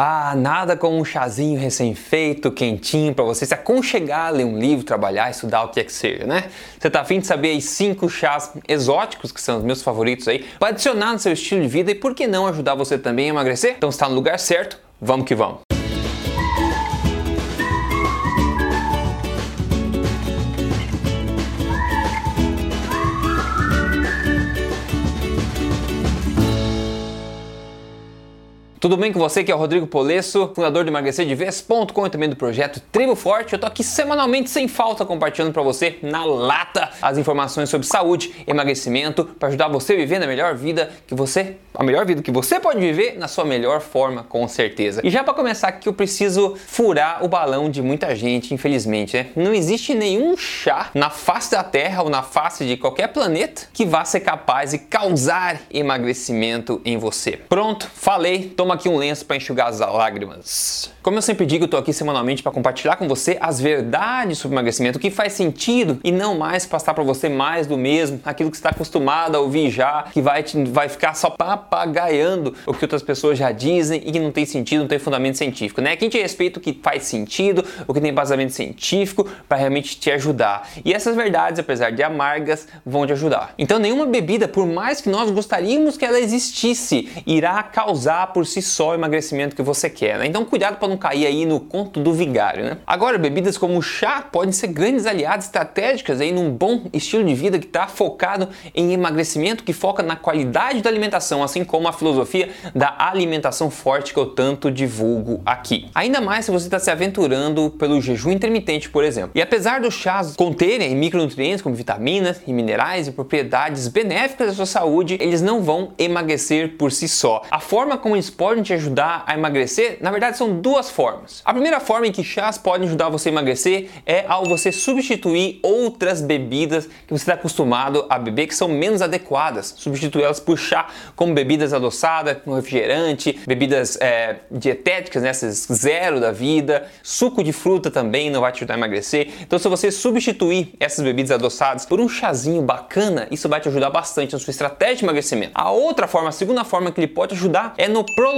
Ah, nada como um chazinho recém-feito, quentinho, para você se aconchegar, ler um livro, trabalhar, estudar o que é que seja, né? Você tá afim de saber aí cinco chás exóticos, que são os meus favoritos aí, para adicionar no seu estilo de vida e por que não ajudar você também a emagrecer? Então está no lugar certo, vamos que vamos! Tudo bem com você? Que é o Rodrigo Polesso, fundador do emagrecerdevez.com e também do projeto Tribo Forte. Eu tô aqui semanalmente sem falta compartilhando para você na lata as informações sobre saúde, emagrecimento, para ajudar você a viver na melhor vida que você, a melhor vida que você pode viver na sua melhor forma, com certeza. E já para começar aqui eu preciso furar o balão de muita gente, infelizmente, né? Não existe nenhum chá na face da Terra ou na face de qualquer planeta que vá ser capaz de causar emagrecimento em você. Pronto, falei, toma aqui um lenço para enxugar as lágrimas. Como eu sempre digo, eu tô aqui semanalmente para compartilhar com você as verdades sobre emagrecimento, o que faz sentido e não mais passar para você mais do mesmo, aquilo que você está acostumado a ouvir já, que vai, te, vai ficar só papagaiando o que outras pessoas já dizem e que não tem sentido, não tem fundamento científico, né? Aqui te respeito o que faz sentido, o que tem vazamento científico para realmente te ajudar. E essas verdades, apesar de amargas, vão te ajudar. Então, nenhuma bebida, por mais que nós gostaríamos que ela existisse, irá causar por si só o emagrecimento que você quer, né? Então, cuidado para não cair aí no conto do vigário, né? Agora, bebidas como chá podem ser grandes aliadas estratégicas aí num bom estilo de vida que está focado em emagrecimento, que foca na qualidade da alimentação, assim como a filosofia da alimentação forte que eu tanto divulgo aqui. Ainda mais se você está se aventurando pelo jejum intermitente, por exemplo. E apesar dos chás conterem micronutrientes como vitaminas e minerais e propriedades benéficas à sua saúde, eles não vão emagrecer por si só. A forma como eles podem te ajudar a emagrecer, na verdade, são duas formas. A primeira forma em que chás podem ajudar você a emagrecer é ao você substituir outras bebidas que você está acostumado a beber que são menos adequadas, substituir elas por chá, como bebidas adoçadas, como refrigerante, bebidas é, dietéticas, né, essas zero da vida, suco de fruta também não vai te ajudar a emagrecer. Então, se você substituir essas bebidas adoçadas por um chazinho bacana, isso vai te ajudar bastante na sua estratégia de emagrecimento. A outra forma, a segunda forma que ele pode ajudar é no prolongamento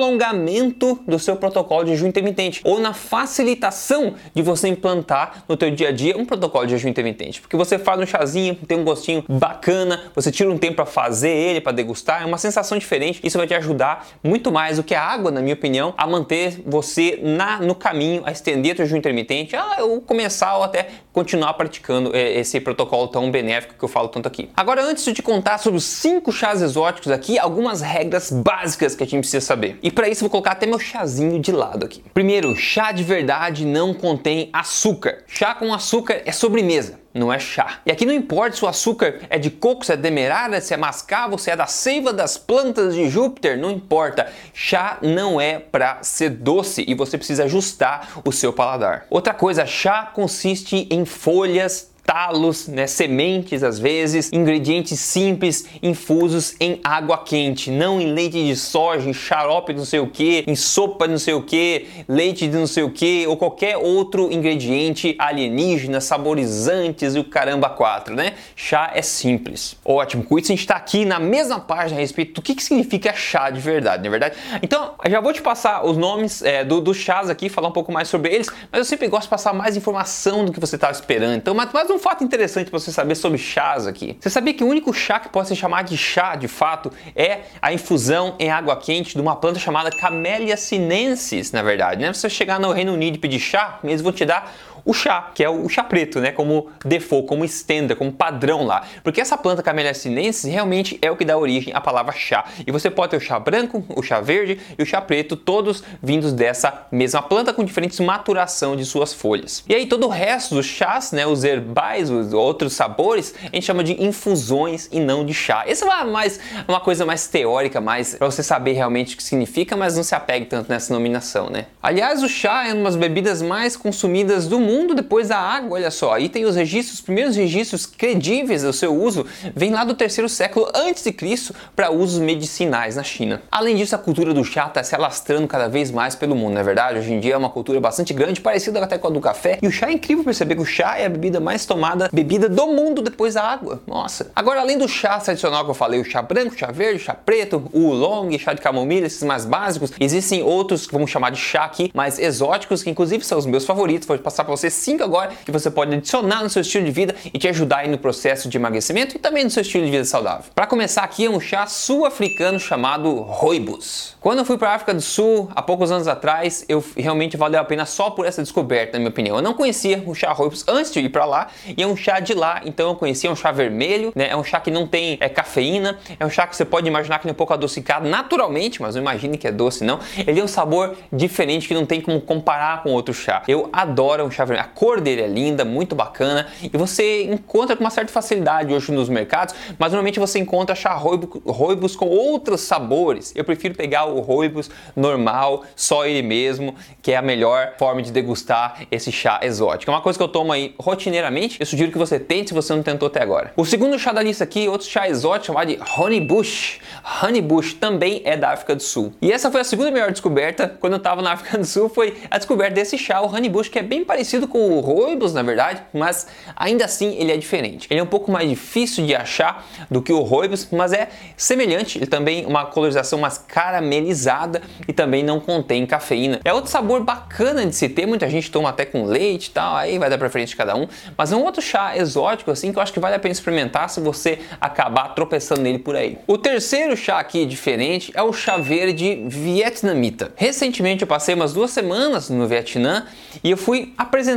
do seu protocolo de jejum intermitente ou na facilitação de você implantar no teu dia a dia um protocolo de jejum intermitente, porque você faz um chazinho, tem um gostinho bacana, você tira um tempo para fazer ele, para degustar, é uma sensação diferente. Isso vai te ajudar muito mais do que a água, na minha opinião, a manter você na no caminho, a estender o jejum intermitente, ah, eu começar ou até continuar praticando é, esse protocolo tão benéfico que eu falo tanto aqui. Agora, antes de te contar sobre os cinco chás exóticos aqui, algumas regras básicas que a gente precisa saber. E para isso vou colocar até meu chazinho de lado aqui. Primeiro, chá de verdade não contém açúcar. Chá com açúcar é sobremesa não é chá. E aqui não importa se o açúcar é de coco, se é demerara, se é mascavo, se é da seiva das plantas de Júpiter, não importa. Chá não é para ser doce e você precisa ajustar o seu paladar. Outra coisa, chá consiste em folhas talos, né, sementes às vezes, ingredientes simples infusos em água quente, não em leite de soja, em xarope não sei o que, em sopa não sei o que, leite de não sei o que ou qualquer outro ingrediente alienígena, saborizantes e o caramba quatro, né? Chá é simples. Ótimo, com isso a gente está aqui na mesma página a respeito do que, que significa chá de verdade, não é verdade? Então, já vou te passar os nomes é, dos do chás aqui, falar um pouco mais sobre eles, mas eu sempre gosto de passar mais informação do que você estava esperando. Então, mais um fato interessante para você saber sobre chás aqui. Você sabia que o único chá que pode ser chamado de chá, de fato, é a infusão em água quente de uma planta chamada Camellia sinensis, na verdade, né? Você chegar no Reino Unido e pedir chá, eles vão te dar o chá, que é o chá preto, né? Como default, como standard, como padrão lá. Porque essa planta Camellia sinensis realmente é o que dá origem à palavra chá. E você pode ter o chá branco, o chá verde e o chá preto, todos vindos dessa mesma planta com diferentes maturação de suas folhas. E aí todo o resto dos chás, né, os herbais, os outros sabores, a gente chama de infusões e não de chá. Essa é mais, uma coisa mais teórica, mais para você saber realmente o que significa, mas não se apegue tanto nessa nominação, né? Aliás, o chá é uma das bebidas mais consumidas do mundo mundo depois da água, olha só. Aí tem os registros, os primeiros registros credíveis do seu uso vem lá do terceiro século antes de Cristo para usos medicinais na China. Além disso, a cultura do chá está se alastrando cada vez mais pelo mundo, não é verdade? Hoje em dia é uma cultura bastante grande, parecida até com a do café. E o chá é incrível perceber que o chá é a bebida mais tomada, bebida do mundo depois da água. Nossa. Agora, além do chá tradicional que eu falei, o chá branco, chá verde, chá preto, o oolong, chá de camomila, esses mais básicos, existem outros que vamos chamar de chá aqui, mais exóticos, que inclusive são os meus favoritos. Vou passar para você cinco agora que você pode adicionar no seu estilo de vida e te ajudar aí no processo de emagrecimento e também no seu estilo de vida saudável. Para começar aqui é um chá sul-africano chamado Rooibos. Quando eu fui para a África do Sul há poucos anos atrás, eu realmente valeu a pena só por essa descoberta, na minha opinião. Eu não conhecia o chá Rooibos antes de ir para lá e é um chá de lá, então eu conhecia um chá vermelho, né? É um chá que não tem é, cafeína, é um chá que você pode imaginar que é um pouco adocicado naturalmente, mas não imagine que é doce não. Ele tem um sabor diferente que não tem como comparar com outro chá. Eu adoro um chá A cor dele é linda, muito bacana e você encontra com uma certa facilidade hoje nos mercados, mas normalmente você encontra chá Rooibos com outros sabores. Eu prefiro pegar o Rooibos normal, só ele mesmo, que é a melhor forma de degustar esse chá exótico. É uma coisa que eu tomo aí rotineiramente. Eu sugiro que você tente se você não tentou até agora. O segundo chá da lista aqui, outro chá exótico chamado de Honey Bush. Honey Bush também é da África do Sul. E essa foi a segunda melhor descoberta quando eu estava na África do Sul, foi a descoberta desse chá, o Honey Bush, que é bem parecido com o Rooibos, na verdade, mas ainda assim ele é diferente. Ele é um pouco mais difícil de achar do que o Rooibos, mas é semelhante. Ele também uma colorização mais caramelizada e também não contém cafeína. É outro sabor bacana de se ter, muita gente toma até com leite e tal, aí vai dar preferência de cada um, mas é um outro chá exótico assim que eu acho que vale a pena experimentar se você acabar tropeçando nele por aí. O terceiro chá aqui diferente é o chá verde vietnamita. Recentemente eu passei umas duas semanas no Vietnã e eu fui apresentado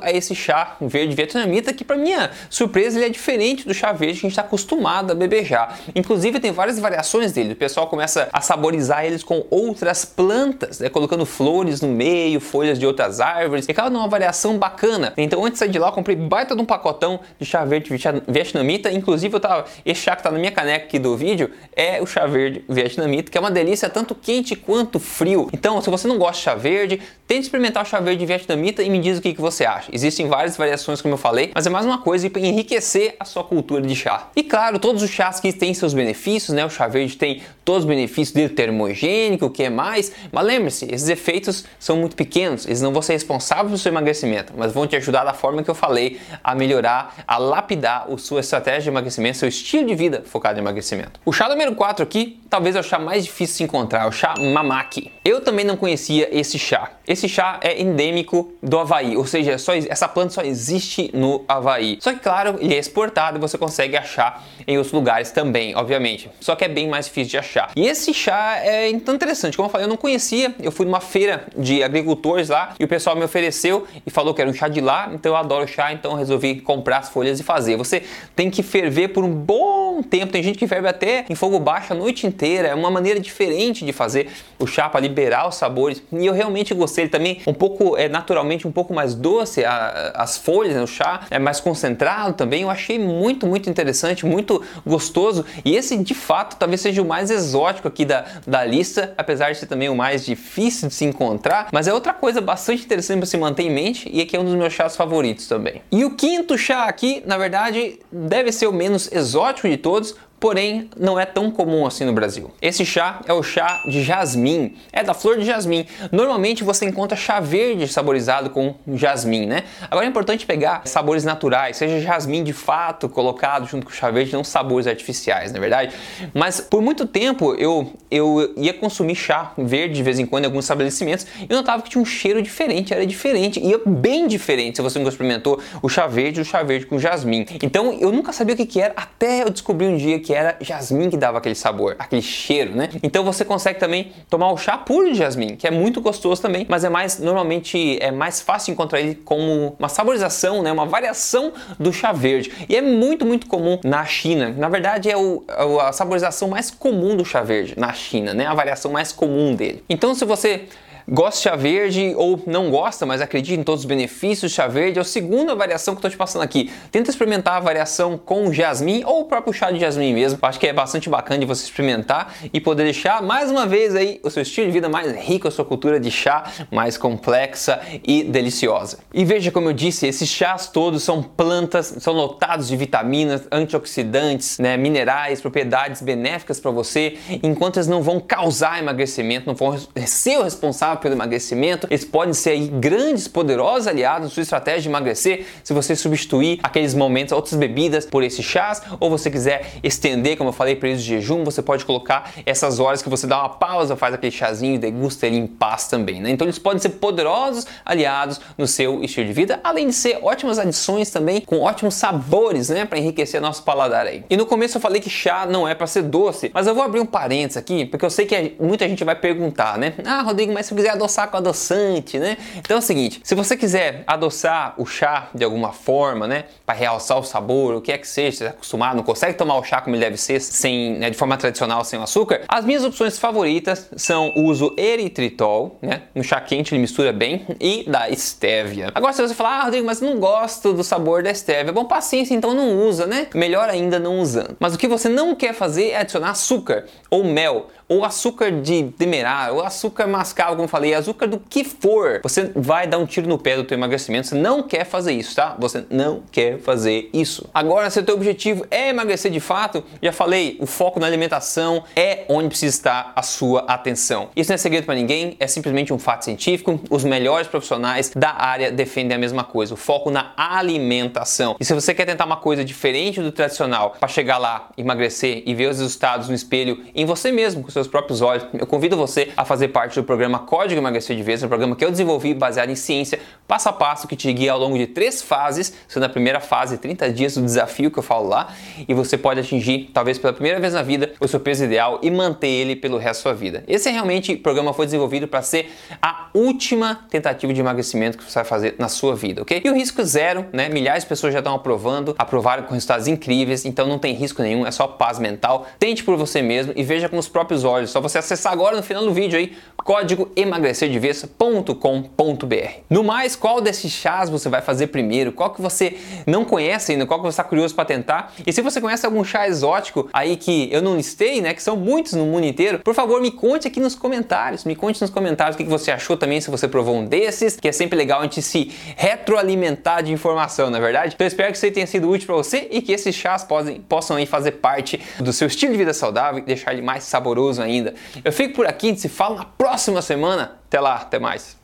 a esse chá verde vietnamita que para minha surpresa ele é diferente do chá verde que a gente está acostumado a beber já. Inclusive tem várias variações dele. O pessoal começa a saborizar eles com outras plantas, né? colocando flores no meio, folhas de outras árvores. E acaba numa variação bacana. Então antes de sair de lá eu comprei baita de um pacotão de chá verde vietnamita. Inclusive eu tava, esse chá que tá na minha caneca aqui do vídeo é o chá verde vietnamita, que é uma delícia tanto quente quanto frio. Então se você não gosta de chá verde, tente experimentar o chá verde vietnamita e me diz o que, que você acha. Existem várias variações como eu falei, mas é mais uma coisa para enriquecer a sua cultura de chá. E claro, todos os chás que têm seus benefícios, né? O chá verde tem todos os benefícios dele termogênico, o que é mais. Mas lembre-se, esses efeitos são muito pequenos, eles não vão ser responsáveis pelo seu emagrecimento, mas vão te ajudar da forma que eu falei a melhorar, a lapidar a sua estratégia de emagrecimento, seu estilo de vida focado em emagrecimento. O chá número 4 aqui, talvez é o chá mais difícil de se encontrar, o chá mamaki. Eu também não conhecia esse chá. Esse chá é endêmico do Havaí, ou seja, só, essa planta só existe no Havaí. Só que, claro, ele é exportado e você consegue achar em outros lugares também, obviamente. Só que é bem mais difícil de achar. E esse chá é então interessante, como eu falei, eu não conhecia. Eu fui numa feira de agricultores lá e o pessoal me ofereceu e falou que era um chá de lá, então eu adoro chá, então eu resolvi comprar as folhas e fazer. Você tem que ferver por um bom tempo. Tem gente que ferve até em fogo baixo a noite inteira. É uma maneira diferente de fazer o chá para liberar os sabores. E eu realmente gostei. Ele também um pouco é naturalmente um pouco mais doce a, as folhas, né, o chá é mais concentrado também. Eu achei muito muito interessante, muito gostoso. E esse de fato talvez seja o mais exótico aqui da, da lista, apesar de ser também o mais difícil de se encontrar. Mas é outra coisa bastante interessante para se manter em mente e aqui é um dos meus chás favoritos também. E o quinto chá aqui, na verdade, deve ser o menos exótico de todos, Words. Porém não é tão comum assim no Brasil. Esse chá é o chá de jasmim, é da flor de jasmim. Normalmente você encontra chá verde saborizado com jasmim, né? Agora é importante pegar sabores naturais, seja jasmim de fato colocado junto com chá verde, não sabores artificiais, na é verdade. Mas por muito tempo eu, eu ia consumir chá verde de vez em quando em alguns estabelecimentos e notava que tinha um cheiro diferente, era diferente, ia bem diferente se você nunca experimentou o chá verde, o chá verde com jasmim. Então eu nunca sabia o que, que era até eu descobri um dia que que era jasmim que dava aquele sabor, aquele cheiro, né? Então você consegue também tomar o chá puro de jasmim, que é muito gostoso também, mas é mais normalmente é mais fácil encontrar ele como uma saborização, né? Uma variação do chá verde. E é muito muito comum na China. Na verdade é o, é a saborização mais comum do chá verde na China, né? A variação mais comum dele. Então se você gosta de chá verde ou não gosta, mas acredita em todos os benefícios do chá verde, é a segunda variação que eu tô te passando aqui. Tenta experimentar a variação com jasmim ou o próprio chá de jasmim mesmo. Acho que é bastante bacana de você experimentar e poder deixar mais uma vez aí o seu estilo de vida mais rico, a sua cultura de chá mais complexa e deliciosa. E veja como eu disse, esses chás todos são plantas, são lotados de vitaminas, antioxidantes, né, minerais, propriedades benéficas para você, enquanto eles não vão causar emagrecimento, não vão ser o responsável pelo emagrecimento, eles podem ser aí grandes, poderosos aliados na sua estratégia de emagrecer se você substituir aqueles momentos, outras bebidas por esses chás, ou você quiser estender, como eu falei, para de jejum, você pode colocar essas horas que você dá uma pausa, faz aquele chazinho degusta ele em paz também, né? Então eles podem ser poderosos aliados no seu estilo de vida, além de ser ótimas adições também com ótimos sabores, né, para enriquecer nosso paladar aí. E no começo eu falei que chá não é para ser doce, mas eu vou abrir um parênteses aqui, porque eu sei que muita gente vai perguntar, né? Ah, Rodrigo, mas se eu quiser adoçar com adoçante, né? Então é o seguinte, se você quiser adoçar o chá de alguma forma, né, para realçar o sabor, o que é que seja, você é acostumado, não consegue tomar o chá como ele deve ser, sem, né, de forma tradicional, sem o açúcar, as minhas opções favoritas são o uso eritritol, né? No chá quente ele mistura bem, e da estévia. Agora se você falar, ah, Rodrigo, mas não gosto do sabor da estévia, bom, paciência, então não usa, né? Melhor ainda não usando. Mas o que você não quer fazer é adicionar açúcar ou mel ou açúcar de demerara, ou açúcar mascavo, como falei, açúcar do que for, você vai dar um tiro no pé do teu emagrecimento. Você não quer fazer isso, tá? Você não quer fazer isso. Agora, se o teu objetivo é emagrecer de fato, já falei, o foco na alimentação é onde precisa estar a sua atenção. Isso não é segredo para ninguém, é simplesmente um fato científico. Os melhores profissionais da área defendem a mesma coisa, o foco na alimentação. E se você quer tentar uma coisa diferente do tradicional para chegar lá, emagrecer e ver os resultados no espelho em você mesmo, com seus próprios olhos, eu convido você a fazer parte do programa Código Emagrecer de Vez, um programa que eu desenvolvi baseado em ciência, passo a passo, que te guia ao longo de três fases, sendo a primeira fase 30 dias do desafio que eu falo lá, e você pode atingir, talvez pela primeira vez na vida, o seu peso ideal e manter ele pelo resto da sua vida. Esse é realmente o programa foi desenvolvido para ser a última tentativa de emagrecimento que você vai fazer na sua vida, ok? E o risco zero, né? Milhares de pessoas já estão aprovando, aprovaram com resultados incríveis, então não tem risco nenhum, é só paz mental. Tente por você mesmo e veja com os próprios olhos. Só você acessar agora no final do vídeo aí, código emagrecerdevez.com.br. No mais, qual desses chás você vai fazer primeiro? Qual que você não conhece ainda? Qual que você está curioso para tentar? E se você conhece algum chá exótico aí que eu não listei, né, que são muitos no mundo inteiro, por favor, me conte aqui nos comentários. Me conte nos comentários o que você achou também, se você provou um desses, que é sempre legal a gente se retroalimentar de informação, na é verdade? Então eu espero que isso tenha sido útil para você e que esses chás podem, possam aí fazer parte do seu estilo de vida saudável e deixar ele mais saboroso ainda. Eu fico por aqui, se fala na próxima semana. Até lá, até mais.